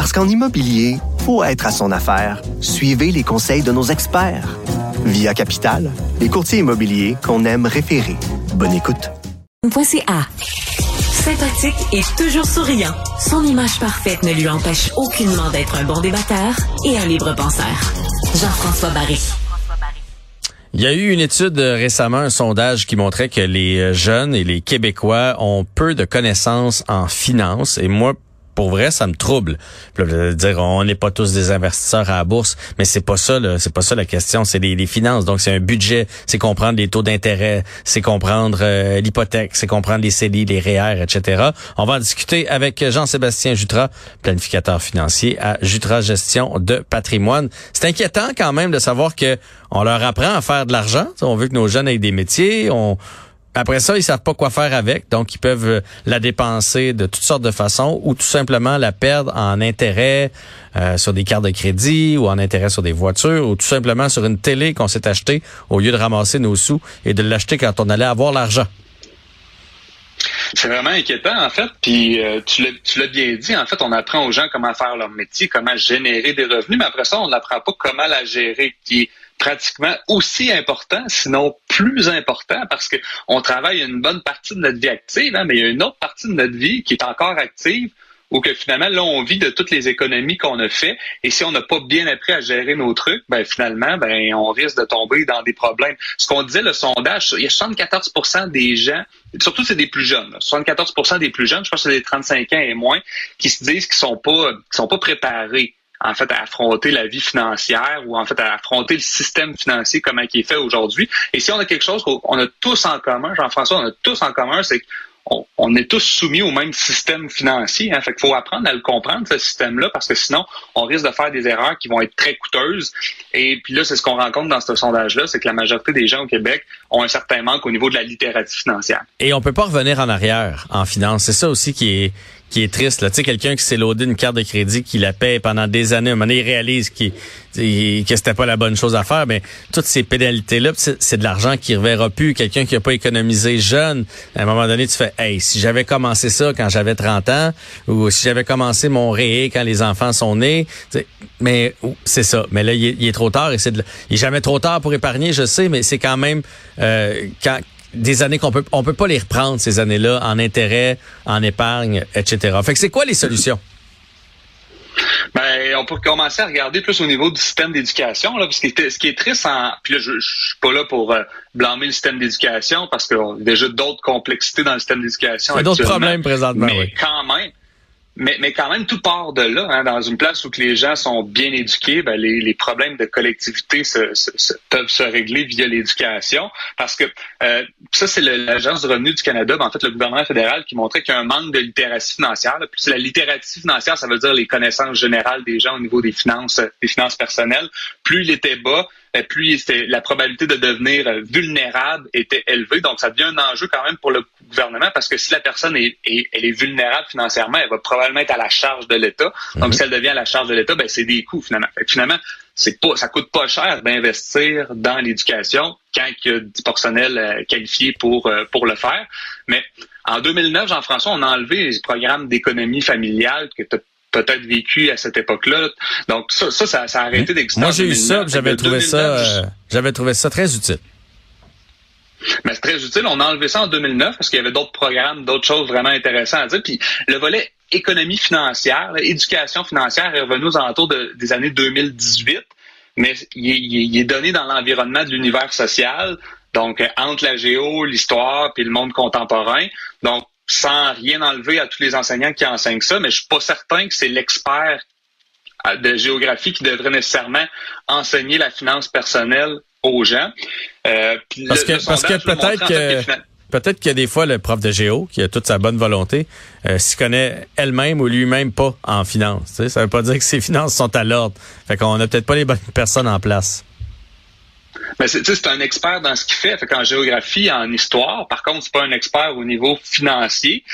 Parce qu'en immobilier, faut être à son affaire. Suivez les conseils de nos experts. Via Capital, les courtiers immobiliers qu'on aime référer. Bonne écoute. A. Sympathique et toujours souriant, son image parfaite ne lui empêche aucunement d'être un bon débatteur et un libre penseur. Jean-François Barry. Il y a eu une étude récemment, un sondage qui montrait que les jeunes et les Québécois ont peu de connaissances en finance. Et moi, pour vrai, ça me trouble. dire, on n'est pas tous des investisseurs à la bourse, mais c'est pas ça, c'est pas ça la question. C'est les, finances. Donc, c'est un budget, c'est comprendre les taux d'intérêt, c'est comprendre euh, l'hypothèque, c'est comprendre les CELI, les REER, etc. On va en discuter avec Jean-Sébastien Jutra, planificateur financier à Jutra Gestion de Patrimoine. C'est inquiétant quand même de savoir que on leur apprend à faire de l'argent. On veut que nos jeunes aient des métiers. On après ça, ils savent pas quoi faire avec, donc ils peuvent euh, la dépenser de toutes sortes de façons ou tout simplement la perdre en intérêt euh, sur des cartes de crédit ou en intérêt sur des voitures ou tout simplement sur une télé qu'on s'est acheté au lieu de ramasser nos sous et de l'acheter quand on allait avoir l'argent. C'est vraiment inquiétant, en fait. Puis euh, tu l'as bien dit, en fait, on apprend aux gens comment faire leur métier, comment générer des revenus, mais après ça, on n'apprend pas comment la gérer. Pratiquement aussi important, sinon plus important, parce que on travaille une bonne partie de notre vie active, hein, mais il y a une autre partie de notre vie qui est encore active, ou que finalement, là, on vit de toutes les économies qu'on a fait, et si on n'a pas bien appris à gérer nos trucs, ben finalement, ben on risque de tomber dans des problèmes. Ce qu'on disait, le sondage, il y a 74% des gens, surtout c'est des plus jeunes, 74% des plus jeunes, je pense que c'est des 35 ans et moins, qui se disent qu'ils sont pas, qu'ils sont pas préparés en fait, à affronter la vie financière ou en fait à affronter le système financier comme il est fait aujourd'hui. Et si on a quelque chose qu'on a tous en commun, Jean-François, on a tous en commun, c'est qu'on on est tous soumis au même système financier. Hein. Fait qu'il faut apprendre à le comprendre, ce système-là, parce que sinon, on risque de faire des erreurs qui vont être très coûteuses. Et puis là, c'est ce qu'on rencontre dans ce sondage-là, c'est que la majorité des gens au Québec ont un certain manque au niveau de la littératie financière. Et on peut pas revenir en arrière en finance. C'est ça aussi qui est qui est triste. Là. Tu sais, quelqu'un qui s'est loadé une carte de crédit, qui la paie pendant des années, un moment donné, il réalise qu'il, que c'était pas la bonne chose à faire. Mais toutes ces pénalités-là, c'est de l'argent qui reverra plus. Quelqu'un qui a pas économisé jeune, à un moment donné, tu fais, hey, si j'avais commencé ça quand j'avais 30 ans, ou si j'avais commencé mon ré quand les enfants sont nés, mais c'est ça. Mais là, il est, trop tard et c'est il est jamais trop tard pour épargner, je sais, mais c'est quand même euh, quand des années qu'on peut on peut pas les reprendre ces années-là en intérêt, en épargne, etc. Fait que c'est quoi les solutions? Ben, on peut commencer à regarder plus au niveau du système d'éducation, là, parce que ce qui est triste, en, puis là, je, je suis pas là pour euh, blâmer le système d'éducation, parce qu'il y a déjà d'autres complexités dans le système d'éducation. Il y a d'autres problèmes présentement, mais quand même, mais, mais quand même, tout part de là. Hein, dans une place où que les gens sont bien éduqués, ben, les, les problèmes de collectivité se, se, peuvent se régler via l'éducation. Parce que euh, ça, c'est l'Agence du revenu du Canada, ben, en fait, le gouvernement fédéral qui montrait qu'il y a un manque de littératie financière. Puis la littératie financière, ça veut dire les connaissances générales des gens au niveau des finances, des finances personnelles. Plus il était bas, euh, plus la probabilité de devenir euh, vulnérable était élevée. Donc, ça devient un enjeu quand même pour le gouvernement parce que si la personne est, elle est vulnérable financièrement, elle va probablement être à la charge de l'État. Donc, mhm. si elle devient à la charge de l'État, ben, c'est des coûts finalement. finalement, c'est pas, ça coûte pas cher d'investir dans l'éducation quand il y a du personnel euh, qualifié pour, pour le faire. Mais en 2009, Jean-François, on a enlevé les programmes d'économie familiale que tu peut-être vécu à cette époque-là. Donc ça, ça, ça, a arrêté d'exister. Moi, j'ai eu ça, j'avais trouvé ça, euh, j'avais trouvé ça très utile. Mais c'est très utile. On a enlevé ça en 2009 parce qu'il y avait d'autres programmes, d'autres choses vraiment intéressantes à dire. Puis le volet économie financière, éducation financière est revenu aux alentours des années 2018, mais il est, donné dans l'environnement de l'univers social, donc entre la géo, l'histoire, puis le monde contemporain. Donc sans rien enlever à tous les enseignants qui enseignent ça, mais je suis pas certain que c'est l'expert euh, de géographie qui devrait nécessairement enseigner la finance personnelle aux gens. Euh, parce, que, parce que peut-être que peut-être qu'il y a des fois le prof de géo, qui a toute sa bonne volonté, euh, s'y connaît elle-même ou lui-même pas en finance. Ça veut pas dire que ses finances sont à l'ordre. Fait qu'on a peut-être pas les bonnes personnes en place. Mais c'est un expert dans ce qu'il fait. Fait qu'en géographie, en histoire, par contre, c'est pas un expert au niveau financier.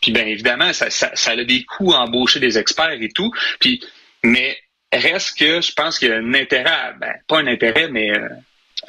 Puis bien évidemment, ça, ça, ça a des coûts à embaucher des experts et tout. Puis, mais reste que je pense qu'il y a un intérêt, ben, pas un intérêt, mais euh,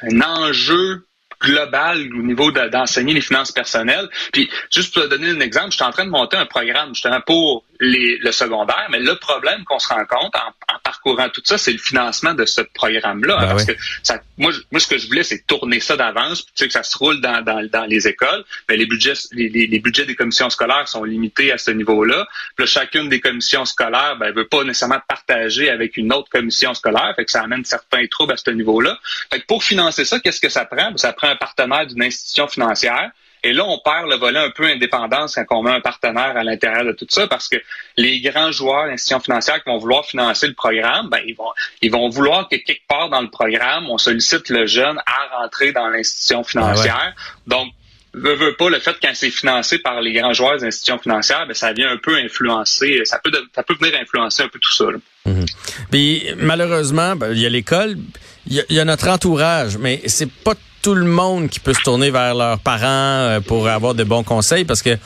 un enjeu global au niveau d'enseigner les finances personnelles. Puis, juste pour te donner un exemple, je suis en train de monter un programme justement pour les, le secondaire, mais le problème qu'on se rend compte en, parcourant tout ça, c'est le financement de ce programme-là. Ben parce que ça, moi, moi, ce que je voulais, c'est tourner ça d'avance, tu sais, que ça se roule dans, dans, dans les écoles. Mais les budgets, les, les, budgets des commissions scolaires sont limités à ce niveau-là. Puis là, chacune des commissions scolaires ben, veut pas nécessairement partager avec une autre commission scolaire, fait que ça amène certains troubles à ce niveau-là. Fait que pour financer ça, qu'est-ce que ça prend? Ben, ça prend un partenaire d'une institution financière et là, on perd le volet un peu indépendance quand on met un partenaire à l'intérieur de tout ça, parce que les grands joueurs, l'institution financière qui vont vouloir financer le programme, ben, ils vont, ils vont vouloir que quelque part dans le programme, on sollicite le jeune à rentrer dans l'institution financière. Donc, veut, veut pas le fait quand c'est financé par les grands joueurs des institutions financières, ben, ça vient un peu influencer, ça peut, ça peut venir influencer un peu tout ça. Mhm. Puis malheureusement, ben, il y a l'école, il y, a notre entourage, mais c'est pas tout le monde qui peut se tourner vers leurs parents euh, pour avoir de bons conseils parce que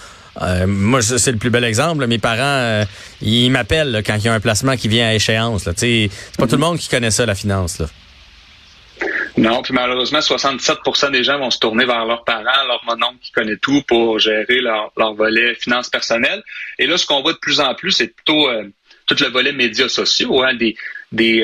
euh, moi, c'est le plus bel exemple. Mes parents, euh, ils m'appellent quand il y a un placement qui vient à échéance. C'est pas tout le monde qui connaît ça, la finance. Là. Non, puis malheureusement, 67% des gens vont se tourner vers leurs parents, leur mononcle qui connaît tout pour gérer leur, leur volet finances personnelles. Et là, ce qu'on voit de plus en plus, c'est plutôt tout le volet médias sociaux, hein, des, des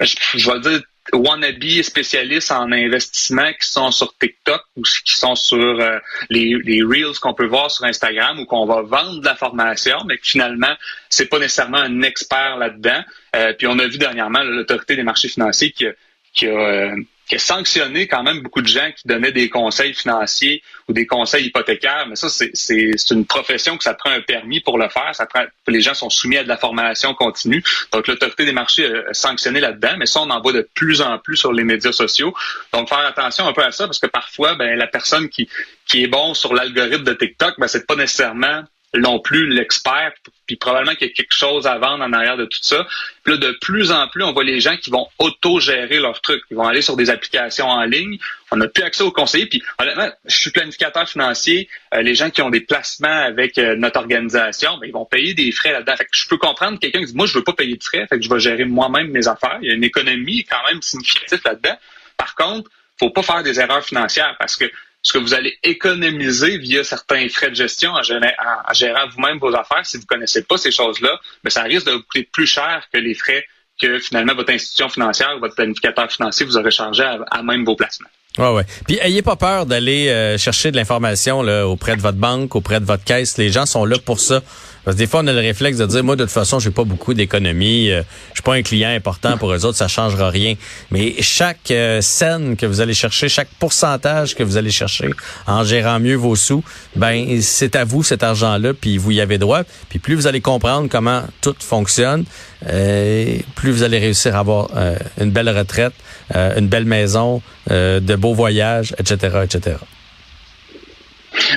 je, je vais dire wannabe spécialistes en investissement qui sont sur TikTok ou qui sont sur euh, les, reels qu'on peut voir sur Instagram ou qu'on va vendre de la formation, mais que finalement, c'est pas nécessairement un expert là-dedans. Euh, puis on a vu dernièrement l'autorité des marchés financiers qui, qui a euh, qui a sanctionné quand même beaucoup de gens qui donnaient des conseils financiers ou des conseils hypothécaires. Mais ça, c'est une profession que ça prend un permis pour le faire. Ça prend, les gens sont soumis à de la formation continue. Donc, l'autorité des marchés a sanctionné là-dedans. Mais ça, on en voit de plus en plus sur les médias sociaux. Donc, faire attention un peu à ça parce que parfois, ben, la personne qui, qui est bon sur l'algorithme de TikTok, ben, c'est pas nécessairement non plus l'expert, puis probablement qu'il y a quelque chose à vendre en arrière de tout ça. Puis là, de plus en plus, on voit les gens qui vont auto-gérer leurs trucs. Ils vont aller sur des applications en ligne. On n'a plus accès aux conseillers. Puis honnêtement, je suis planificateur financier. Euh, les gens qui ont des placements avec euh, notre organisation, ben, ils vont payer des frais là-dedans. Fait que je peux comprendre quelqu'un qui dit, moi, je veux pas payer de frais, fait que je vais gérer moi-même mes affaires. Il y a une économie quand même significative là-dedans. Par contre, faut pas faire des erreurs financières parce que ce que vous allez économiser via certains frais de gestion en, gérant, vous-même vos affaires, si vous connaissez pas ces choses-là, mais ben, ça risque de vous coûter plus cher que les frais que finalement votre institution financière ou votre planificateur financier vous aurait chargé à, même vos placements. Ouais, ouais. Puis ayez pas peur d'aller euh, chercher de l'information auprès de votre banque, auprès de votre caisse. Les gens sont là pour ça. Parce que des fois, on a le réflexe de dire, moi, de toute façon, j'ai pas beaucoup d'économies. Euh, je suis pas un client important pour eux autres, ça changera rien. Mais chaque euh, scène que vous allez chercher, chaque pourcentage que vous allez chercher en gérant mieux vos sous, ben c'est à vous cet argent-là, puis vous y avez droit. Puis plus vous allez comprendre comment tout fonctionne, euh, plus vous allez réussir à avoir euh, une belle retraite, une belle maison, de beaux voyages, etc., etc.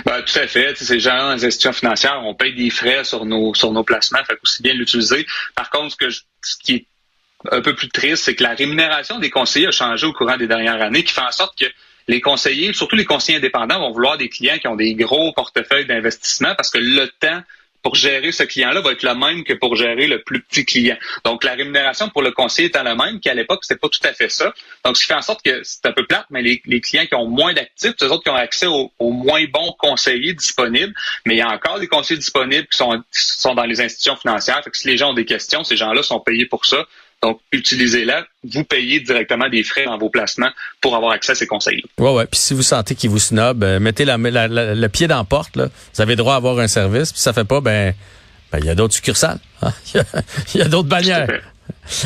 Ben, tout à fait. Ces gens les institutions financières, on paye des frais sur nos sur nos placements, aussi bien l'utiliser. Par contre, ce, ce qui est un peu plus triste, c'est que la rémunération des conseillers a changé au courant des dernières années, qui fait en sorte que les conseillers, surtout les conseillers indépendants, vont vouloir des clients qui ont des gros portefeuilles d'investissement parce que le temps pour gérer ce client-là va être le même que pour gérer le plus petit client. Donc, la rémunération pour le conseiller étant la même, qu'à l'époque, c'était pas tout à fait ça. Donc, ce qui fait en sorte que c'est un peu plate, mais les, clients qui ont moins d'actifs, c'est autres qui ont accès aux, moins bons conseillers disponibles. Mais il y a encore des conseillers disponibles qui sont, sont dans les institutions financières. Fait que si les gens ont des questions, ces gens-là sont payés pour ça. Donc, utilisez-la. Vous payez directement des frais dans vos placements pour avoir accès à ces conseils. Ouais, ouais. Puis si vous sentez qu'ils vous snob, euh, mettez la, le pied dans la porte. Là. Vous avez droit à avoir un service. Puis ça fait pas, ben, ben il y a d'autres succursales. Hein. Il y a, d'autres bannières.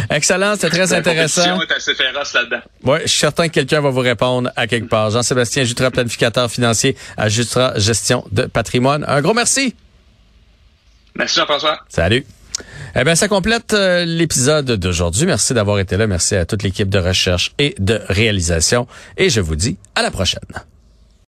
Excellent, c'est très intéressant. est assez féroce là-dedans. Ouais, je suis certain que quelqu'un va vous répondre à quelque part. Jean-Sébastien Jutra, planificateur financier à Jutra Gestion de patrimoine. Un gros merci. Merci Jean-François. Salut. Eh bien, ça complète euh, l'épisode d'aujourd'hui. Merci d'avoir été là. Merci à toute l'équipe de recherche et de réalisation. Et je vous dis à la prochaine.